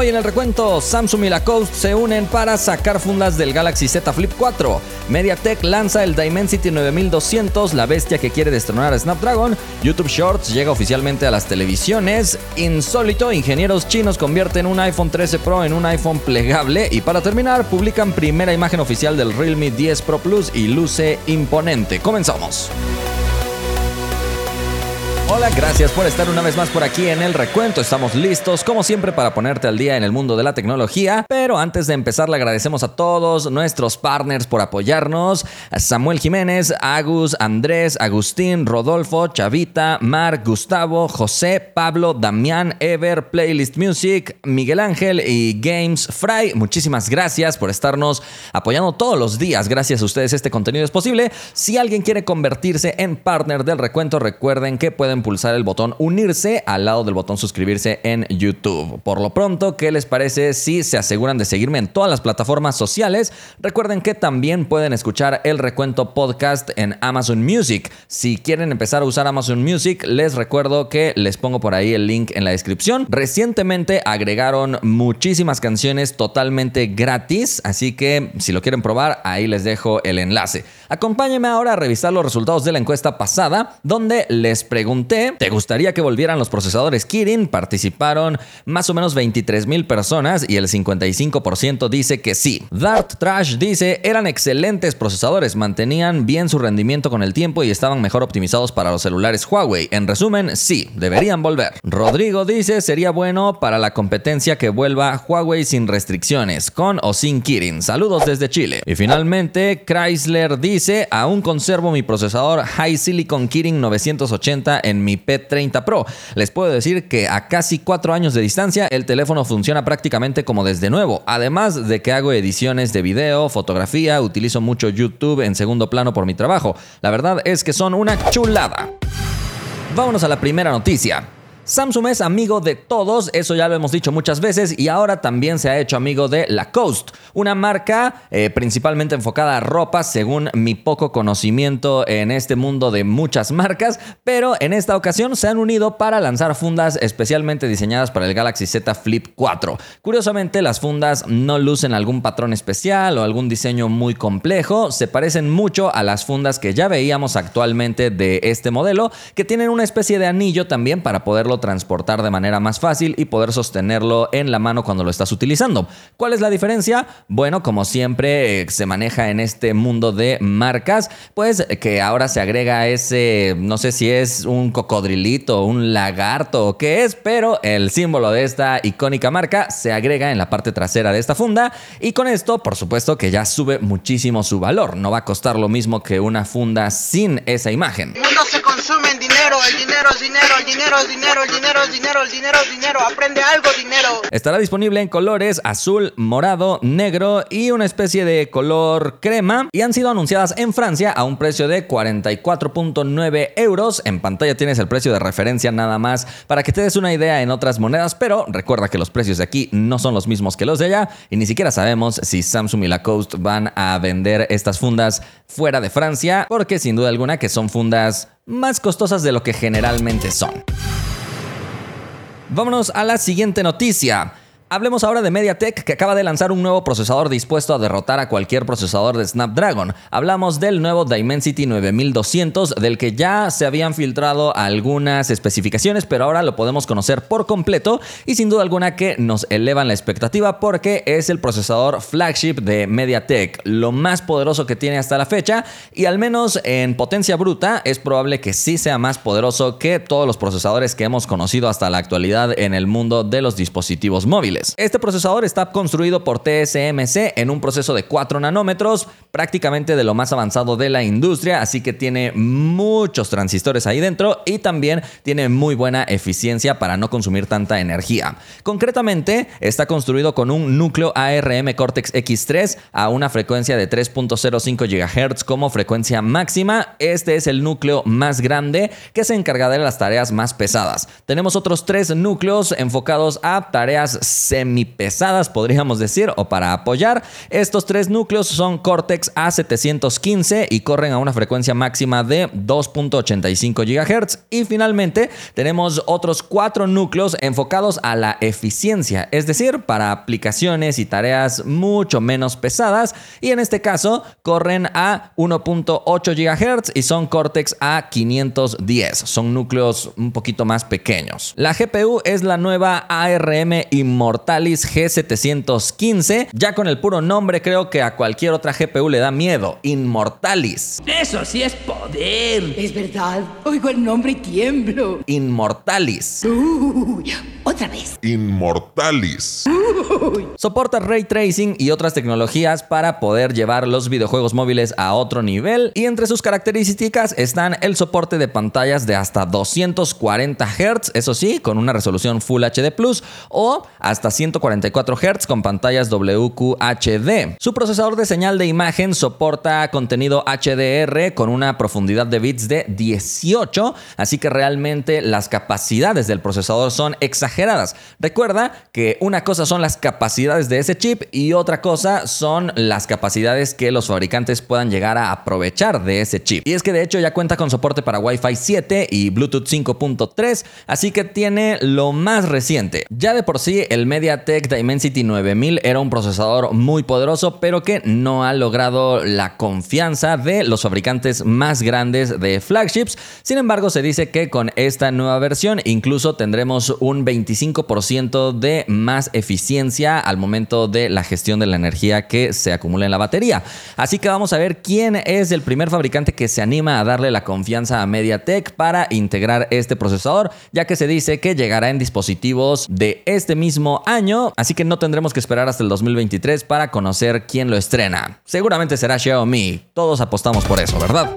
Hoy en el recuento, Samsung y Lacoste se unen para sacar fundas del Galaxy Z Flip 4. MediaTek lanza el Dimensity 9200, la bestia que quiere destronar a Snapdragon. YouTube Shorts llega oficialmente a las televisiones. Insólito, ingenieros chinos convierten un iPhone 13 Pro en un iPhone plegable. Y para terminar, publican primera imagen oficial del Realme 10 Pro Plus y luce imponente. Comenzamos. Hola, gracias por estar una vez más por aquí en el recuento. Estamos listos, como siempre, para ponerte al día en el mundo de la tecnología. Pero antes de empezar, le agradecemos a todos nuestros partners por apoyarnos: Samuel Jiménez, Agus, Andrés, Agustín, Rodolfo, Chavita, Marc, Gustavo, José, Pablo, Damián, Ever, Playlist Music, Miguel Ángel y Games Fry. Muchísimas gracias por estarnos apoyando todos los días. Gracias a ustedes, este contenido es posible. Si alguien quiere convertirse en partner del recuento, recuerden que pueden pulsar el botón unirse al lado del botón suscribirse en YouTube. Por lo pronto, ¿qué les parece si se aseguran de seguirme en todas las plataformas sociales? Recuerden que también pueden escuchar el recuento podcast en Amazon Music. Si quieren empezar a usar Amazon Music, les recuerdo que les pongo por ahí el link en la descripción. Recientemente agregaron muchísimas canciones totalmente gratis, así que si lo quieren probar, ahí les dejo el enlace. Acompáñenme ahora a revisar los resultados de la encuesta pasada, donde les pregunté ¿te gustaría que volvieran los procesadores Kirin? Participaron más o menos 23 mil personas y el 55% dice que sí. Dart Trash dice, eran excelentes procesadores, mantenían bien su rendimiento con el tiempo y estaban mejor optimizados para los celulares Huawei. En resumen, sí, deberían volver. Rodrigo dice, sería bueno para la competencia que vuelva Huawei sin restricciones, con o sin Kirin. Saludos desde Chile. Y finalmente, Chrysler dice, aún conservo mi procesador High Silicon Kirin 980 en mi P30 Pro. Les puedo decir que a casi cuatro años de distancia el teléfono funciona prácticamente como desde nuevo. Además de que hago ediciones de video, fotografía, utilizo mucho YouTube en segundo plano por mi trabajo. La verdad es que son una chulada. Vámonos a la primera noticia. Samsung es amigo de todos, eso ya lo hemos dicho muchas veces, y ahora también se ha hecho amigo de Lacoste, una marca eh, principalmente enfocada a ropa, según mi poco conocimiento en este mundo de muchas marcas, pero en esta ocasión se han unido para lanzar fundas especialmente diseñadas para el Galaxy Z Flip 4. Curiosamente, las fundas no lucen algún patrón especial o algún diseño muy complejo, se parecen mucho a las fundas que ya veíamos actualmente de este modelo, que tienen una especie de anillo también para poderlo transportar de manera más fácil y poder sostenerlo en la mano cuando lo estás utilizando. ¿Cuál es la diferencia? Bueno, como siempre eh, se maneja en este mundo de marcas, pues que ahora se agrega ese, no sé si es un cocodrilito, un lagarto o qué es, pero el símbolo de esta icónica marca se agrega en la parte trasera de esta funda y con esto, por supuesto que ya sube muchísimo su valor. No va a costar lo mismo que una funda sin esa imagen. Consume en dinero, el dinero es dinero, el dinero es dinero, el dinero es dinero, el dinero es dinero, aprende algo dinero. Estará disponible en colores azul, morado, negro y una especie de color crema y han sido anunciadas en Francia a un precio de 44.9 euros. En pantalla tienes el precio de referencia nada más para que te des una idea en otras monedas, pero recuerda que los precios de aquí no son los mismos que los de allá y ni siquiera sabemos si Samsung y Lacoste van a vender estas fundas fuera de Francia, porque sin duda alguna que son fundas más costosas de lo que generalmente son. Vámonos a la siguiente noticia. Hablemos ahora de MediaTek que acaba de lanzar un nuevo procesador dispuesto a derrotar a cualquier procesador de Snapdragon. Hablamos del nuevo Dimensity 9200 del que ya se habían filtrado algunas especificaciones pero ahora lo podemos conocer por completo y sin duda alguna que nos elevan la expectativa porque es el procesador flagship de MediaTek, lo más poderoso que tiene hasta la fecha y al menos en potencia bruta es probable que sí sea más poderoso que todos los procesadores que hemos conocido hasta la actualidad en el mundo de los dispositivos móviles. Este procesador está construido por TSMC en un proceso de 4 nanómetros, prácticamente de lo más avanzado de la industria, así que tiene muchos transistores ahí dentro y también tiene muy buena eficiencia para no consumir tanta energía. Concretamente, está construido con un núcleo ARM Cortex X3 a una frecuencia de 3.05 GHz como frecuencia máxima. Este es el núcleo más grande que se encarga de las tareas más pesadas. Tenemos otros tres núcleos enfocados a tareas semipesadas, podríamos decir, o para apoyar. Estos tres núcleos son Cortex A715 y corren a una frecuencia máxima de 2.85 GHz. Y finalmente tenemos otros cuatro núcleos enfocados a la eficiencia, es decir, para aplicaciones y tareas mucho menos pesadas. Y en este caso corren a 1.8 GHz y son Cortex A510. Son núcleos un poquito más pequeños. La GPU es la nueva ARM Immortalis G715. Ya con el puro nombre creo que a cualquier otra GPU le da miedo. Immortalis. Eso sí es poder. Es verdad. Oigo el nombre y tiemblo. Immortalis. Uy, otra vez. Inmortalis. Soporta ray tracing y otras tecnologías para poder llevar los videojuegos móviles a otro nivel y entre sus características están el soporte de pantallas de hasta 240 Hz, eso sí, con una resolución Full HD Plus o hasta 144 Hz con pantallas WQHD. Su procesador de señal de imagen soporta contenido HDR con una profundidad de bits de 18, así que realmente las capacidades del procesador son exageradas. Recuerda que una cosa son las capacidades de ese chip y otra cosa son las capacidades que los fabricantes puedan llegar a aprovechar de ese chip. Y es que de hecho ya cuenta con soporte para Wi-Fi 7 y Bluetooth 5.3, así que tiene lo más reciente. Ya de por sí el MediaTek Dimensity 9000 era un procesador muy poderoso, pero que no ha logrado la confianza de los fabricantes más grandes de flagships. Sin embargo, se dice que con esta nueva versión incluso tendremos un 25% de más eficiencia al momento de la gestión de la energía que se acumula en la batería. Así que vamos a ver quién es el primer fabricante que se anima a darle la confianza a MediaTek para integrar este procesador, ya que se dice que llegará en dispositivos de este mismo año, así que no tendremos que esperar hasta el 2023 para conocer quién lo estrena. Seguramente será Xiaomi, todos apostamos por eso, ¿verdad?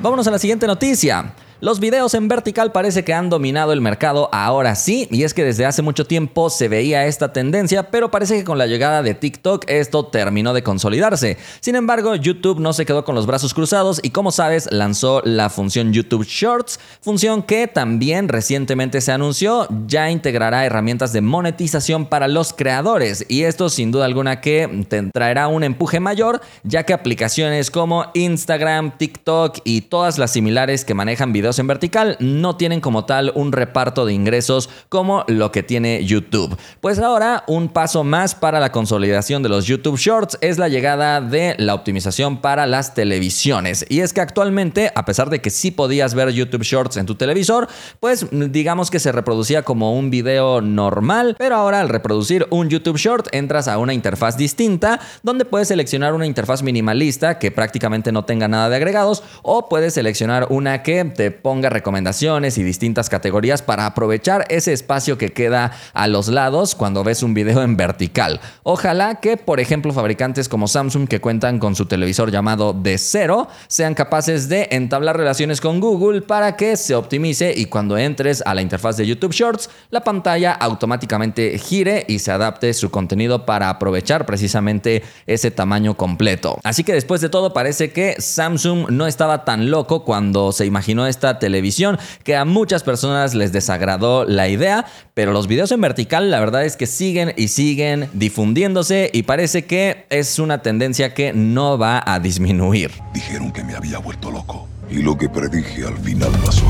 Vámonos a la siguiente noticia. Los videos en vertical parece que han dominado el mercado ahora sí, y es que desde hace mucho tiempo se veía esta tendencia, pero parece que con la llegada de TikTok esto terminó de consolidarse. Sin embargo, YouTube no se quedó con los brazos cruzados y como sabes lanzó la función YouTube Shorts, función que también recientemente se anunció, ya integrará herramientas de monetización para los creadores y esto sin duda alguna que te traerá un empuje mayor, ya que aplicaciones como Instagram, TikTok y todas las similares que manejan videos en vertical no tienen como tal un reparto de ingresos como lo que tiene YouTube. Pues ahora un paso más para la consolidación de los YouTube Shorts es la llegada de la optimización para las televisiones. Y es que actualmente, a pesar de que sí podías ver YouTube Shorts en tu televisor, pues digamos que se reproducía como un video normal, pero ahora al reproducir un YouTube Short entras a una interfaz distinta donde puedes seleccionar una interfaz minimalista que prácticamente no tenga nada de agregados o puedes seleccionar una que te ponga recomendaciones y distintas categorías para aprovechar ese espacio que queda a los lados cuando ves un video en vertical. Ojalá que, por ejemplo, fabricantes como Samsung que cuentan con su televisor llamado de cero sean capaces de entablar relaciones con Google para que se optimice y cuando entres a la interfaz de YouTube Shorts, la pantalla automáticamente gire y se adapte su contenido para aprovechar precisamente ese tamaño completo. Así que después de todo parece que Samsung no estaba tan loco cuando se imaginó esta televisión, que a muchas personas les desagradó la idea, pero los videos en vertical la verdad es que siguen y siguen difundiéndose y parece que es una tendencia que no va a disminuir. Dijeron que me había vuelto loco. Y lo que predije al final pasó.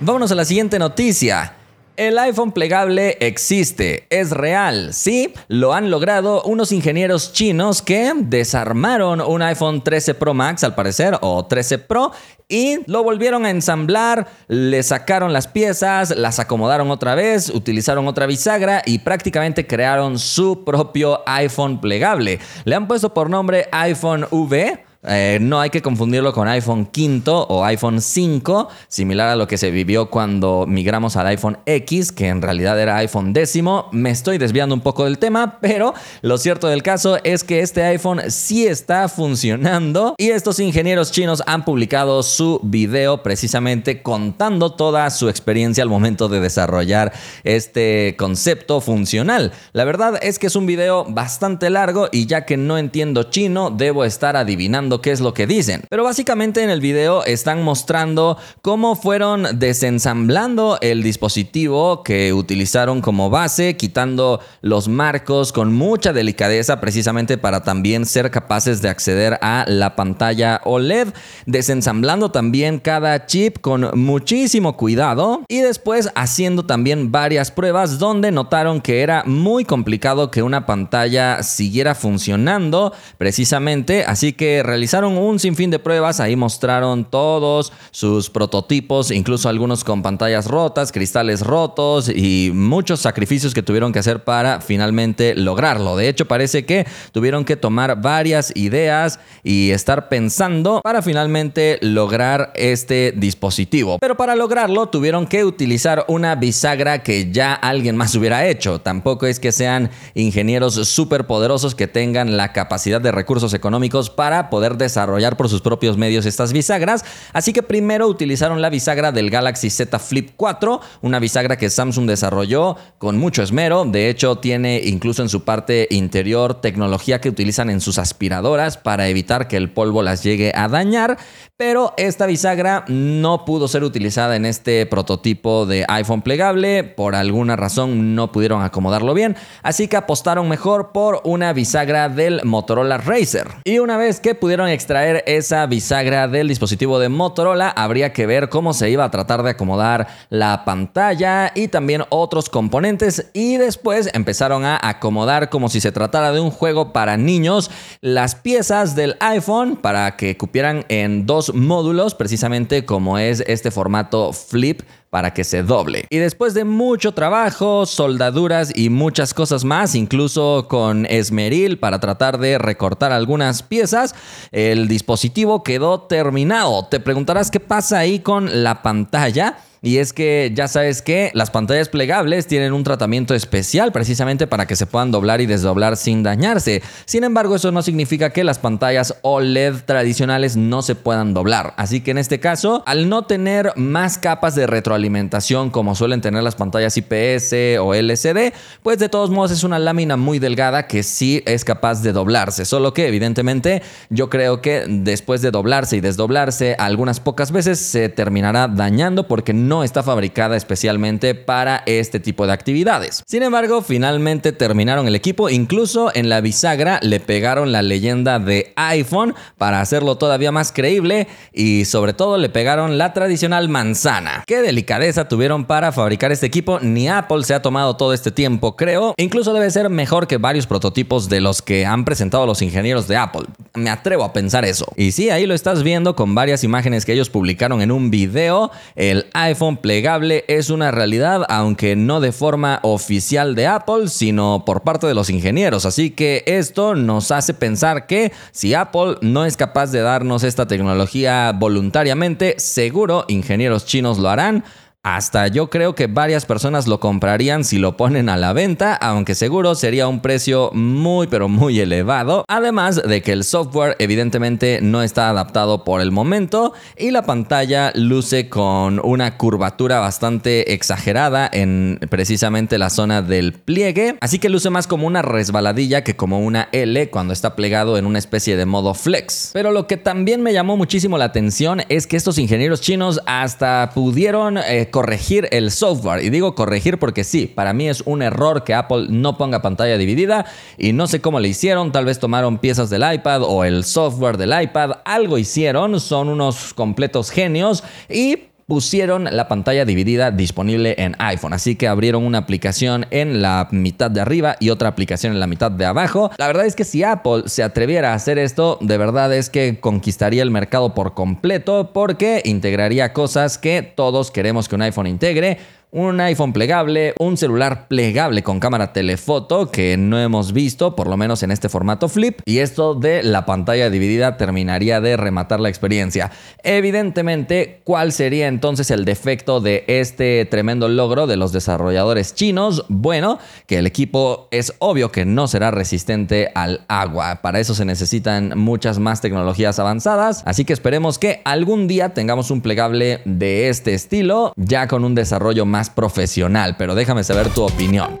Vámonos a la siguiente noticia. El iPhone plegable existe, es real, sí, lo han logrado unos ingenieros chinos que desarmaron un iPhone 13 Pro Max al parecer o 13 Pro y lo volvieron a ensamblar, le sacaron las piezas, las acomodaron otra vez, utilizaron otra bisagra y prácticamente crearon su propio iPhone plegable. Le han puesto por nombre iPhone V eh, no hay que confundirlo con iPhone quinto o iPhone 5, similar a lo que se vivió cuando migramos al iPhone X, que en realidad era iPhone décimo. Me estoy desviando un poco del tema, pero lo cierto del caso es que este iPhone sí está funcionando y estos ingenieros chinos han publicado su video precisamente contando toda su experiencia al momento de desarrollar este concepto funcional. La verdad es que es un video bastante largo y ya que no entiendo chino, debo estar adivinando qué es lo que dicen. Pero básicamente en el video están mostrando cómo fueron desensamblando el dispositivo que utilizaron como base, quitando los marcos con mucha delicadeza precisamente para también ser capaces de acceder a la pantalla OLED, desensamblando también cada chip con muchísimo cuidado y después haciendo también varias pruebas donde notaron que era muy complicado que una pantalla siguiera funcionando precisamente, así que realizaron un sinfín de pruebas, ahí mostraron todos sus prototipos, incluso algunos con pantallas rotas, cristales rotos y muchos sacrificios que tuvieron que hacer para finalmente lograrlo. De hecho, parece que tuvieron que tomar varias ideas y estar pensando para finalmente lograr este dispositivo. Pero para lograrlo tuvieron que utilizar una bisagra que ya alguien más hubiera hecho. Tampoco es que sean ingenieros súper poderosos que tengan la capacidad de recursos económicos para poder desarrollar por sus propios medios estas bisagras. Así que primero utilizaron la bisagra del Galaxy Z Flip 4, una bisagra que Samsung desarrolló con mucho esmero. De hecho, tiene incluso en su parte interior tecnología que utilizan en sus aspiradoras para evitar que el polvo las llegue a dañar. Pero esta bisagra no pudo ser utilizada en este prototipo de iPhone plegable. Por alguna razón no pudieron acomodarlo bien. Así que apostaron mejor por una bisagra del Motorola Racer. Y una vez que pudieron extraer esa bisagra del dispositivo de Motorola, habría que ver cómo se iba a tratar de acomodar la pantalla y también otros componentes. Y después empezaron a acomodar como si se tratara de un juego para niños las piezas del iPhone para que cupieran en dos módulos, precisamente como es este formato flip para que se doble. Y después de mucho trabajo, soldaduras y muchas cosas más, incluso con esmeril para tratar de recortar algunas piezas, el dispositivo quedó terminado. Te preguntarás qué pasa ahí con la pantalla. Y es que ya sabes que las pantallas plegables tienen un tratamiento especial precisamente para que se puedan doblar y desdoblar sin dañarse. Sin embargo, eso no significa que las pantallas OLED tradicionales no se puedan doblar. Así que en este caso, al no tener más capas de retroalimentación como suelen tener las pantallas IPS o LCD, pues de todos modos es una lámina muy delgada que sí es capaz de doblarse. Solo que evidentemente yo creo que después de doblarse y desdoblarse algunas pocas veces se terminará dañando porque no no está fabricada especialmente para este tipo de actividades. Sin embargo, finalmente terminaron el equipo, incluso en la bisagra le pegaron la leyenda de iPhone para hacerlo todavía más creíble y sobre todo le pegaron la tradicional manzana. Qué delicadeza tuvieron para fabricar este equipo, ni Apple se ha tomado todo este tiempo, creo. Incluso debe ser mejor que varios prototipos de los que han presentado los ingenieros de Apple. Me atrevo a pensar eso. Y sí, ahí lo estás viendo con varias imágenes que ellos publicaron en un video. El iPhone plegable es una realidad, aunque no de forma oficial de Apple, sino por parte de los ingenieros. Así que esto nos hace pensar que si Apple no es capaz de darnos esta tecnología voluntariamente, seguro ingenieros chinos lo harán hasta yo creo que varias personas lo comprarían si lo ponen a la venta, aunque seguro sería un precio muy pero muy elevado. Además de que el software evidentemente no está adaptado por el momento y la pantalla luce con una curvatura bastante exagerada en precisamente la zona del pliegue. Así que luce más como una resbaladilla que como una L cuando está plegado en una especie de modo flex. Pero lo que también me llamó muchísimo la atención es que estos ingenieros chinos hasta pudieron... Eh, corregir el software. Y digo corregir porque sí, para mí es un error que Apple no ponga pantalla dividida y no sé cómo le hicieron. Tal vez tomaron piezas del iPad o el software del iPad, algo hicieron, son unos completos genios y pusieron la pantalla dividida disponible en iPhone. Así que abrieron una aplicación en la mitad de arriba y otra aplicación en la mitad de abajo. La verdad es que si Apple se atreviera a hacer esto, de verdad es que conquistaría el mercado por completo porque integraría cosas que todos queremos que un iPhone integre un iPhone plegable, un celular plegable con cámara telefoto que no hemos visto, por lo menos en este formato flip, y esto de la pantalla dividida terminaría de rematar la experiencia. Evidentemente, ¿cuál sería entonces el defecto de este tremendo logro de los desarrolladores chinos? Bueno, que el equipo es obvio que no será resistente al agua. Para eso se necesitan muchas más tecnologías avanzadas, así que esperemos que algún día tengamos un plegable de este estilo, ya con un desarrollo más profesional, pero déjame saber tu opinión.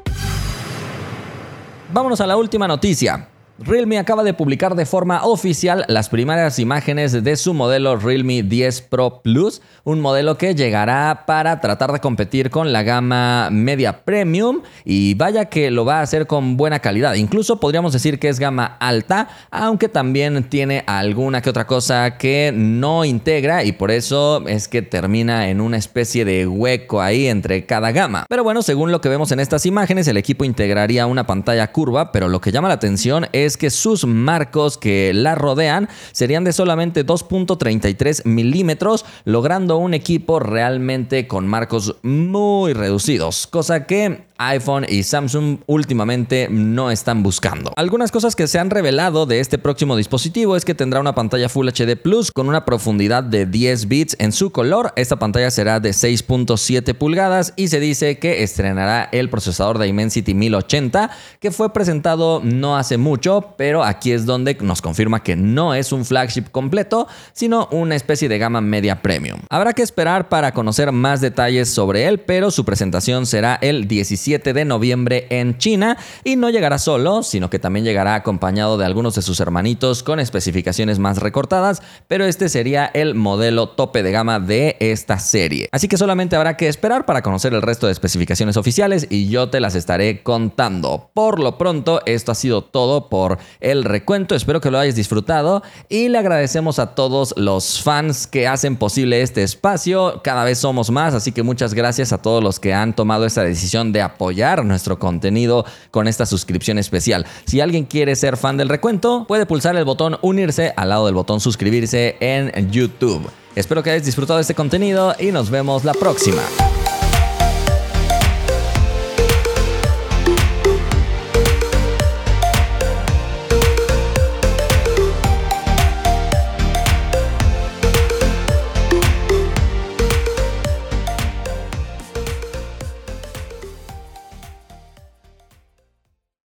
Vámonos a la última noticia. Realme acaba de publicar de forma oficial las primeras imágenes de su modelo Realme 10 Pro Plus, un modelo que llegará para tratar de competir con la gama media premium y vaya que lo va a hacer con buena calidad. Incluso podríamos decir que es gama alta, aunque también tiene alguna que otra cosa que no integra y por eso es que termina en una especie de hueco ahí entre cada gama. Pero bueno, según lo que vemos en estas imágenes, el equipo integraría una pantalla curva, pero lo que llama la atención es es que sus marcos que la rodean serían de solamente 2.33 milímetros, logrando un equipo realmente con marcos muy reducidos, cosa que iPhone y Samsung últimamente no están buscando. Algunas cosas que se han revelado de este próximo dispositivo es que tendrá una pantalla Full HD Plus con una profundidad de 10 bits en su color. Esta pantalla será de 6.7 pulgadas y se dice que estrenará el procesador Dimensity 1080 que fue presentado no hace mucho, pero aquí es donde nos confirma que no es un flagship completo, sino una especie de gama media premium. Habrá que esperar para conocer más detalles sobre él, pero su presentación será el 17 de noviembre en China y no llegará solo, sino que también llegará acompañado de algunos de sus hermanitos con especificaciones más recortadas, pero este sería el modelo tope de gama de esta serie. Así que solamente habrá que esperar para conocer el resto de especificaciones oficiales y yo te las estaré contando. Por lo pronto, esto ha sido todo por el recuento, espero que lo hayas disfrutado y le agradecemos a todos los fans que hacen posible este espacio, cada vez somos más, así que muchas gracias a todos los que han tomado esta decisión de apoyar nuestro contenido con esta suscripción especial. Si alguien quiere ser fan del recuento, puede pulsar el botón unirse al lado del botón suscribirse en YouTube. Espero que hayas disfrutado de este contenido y nos vemos la próxima.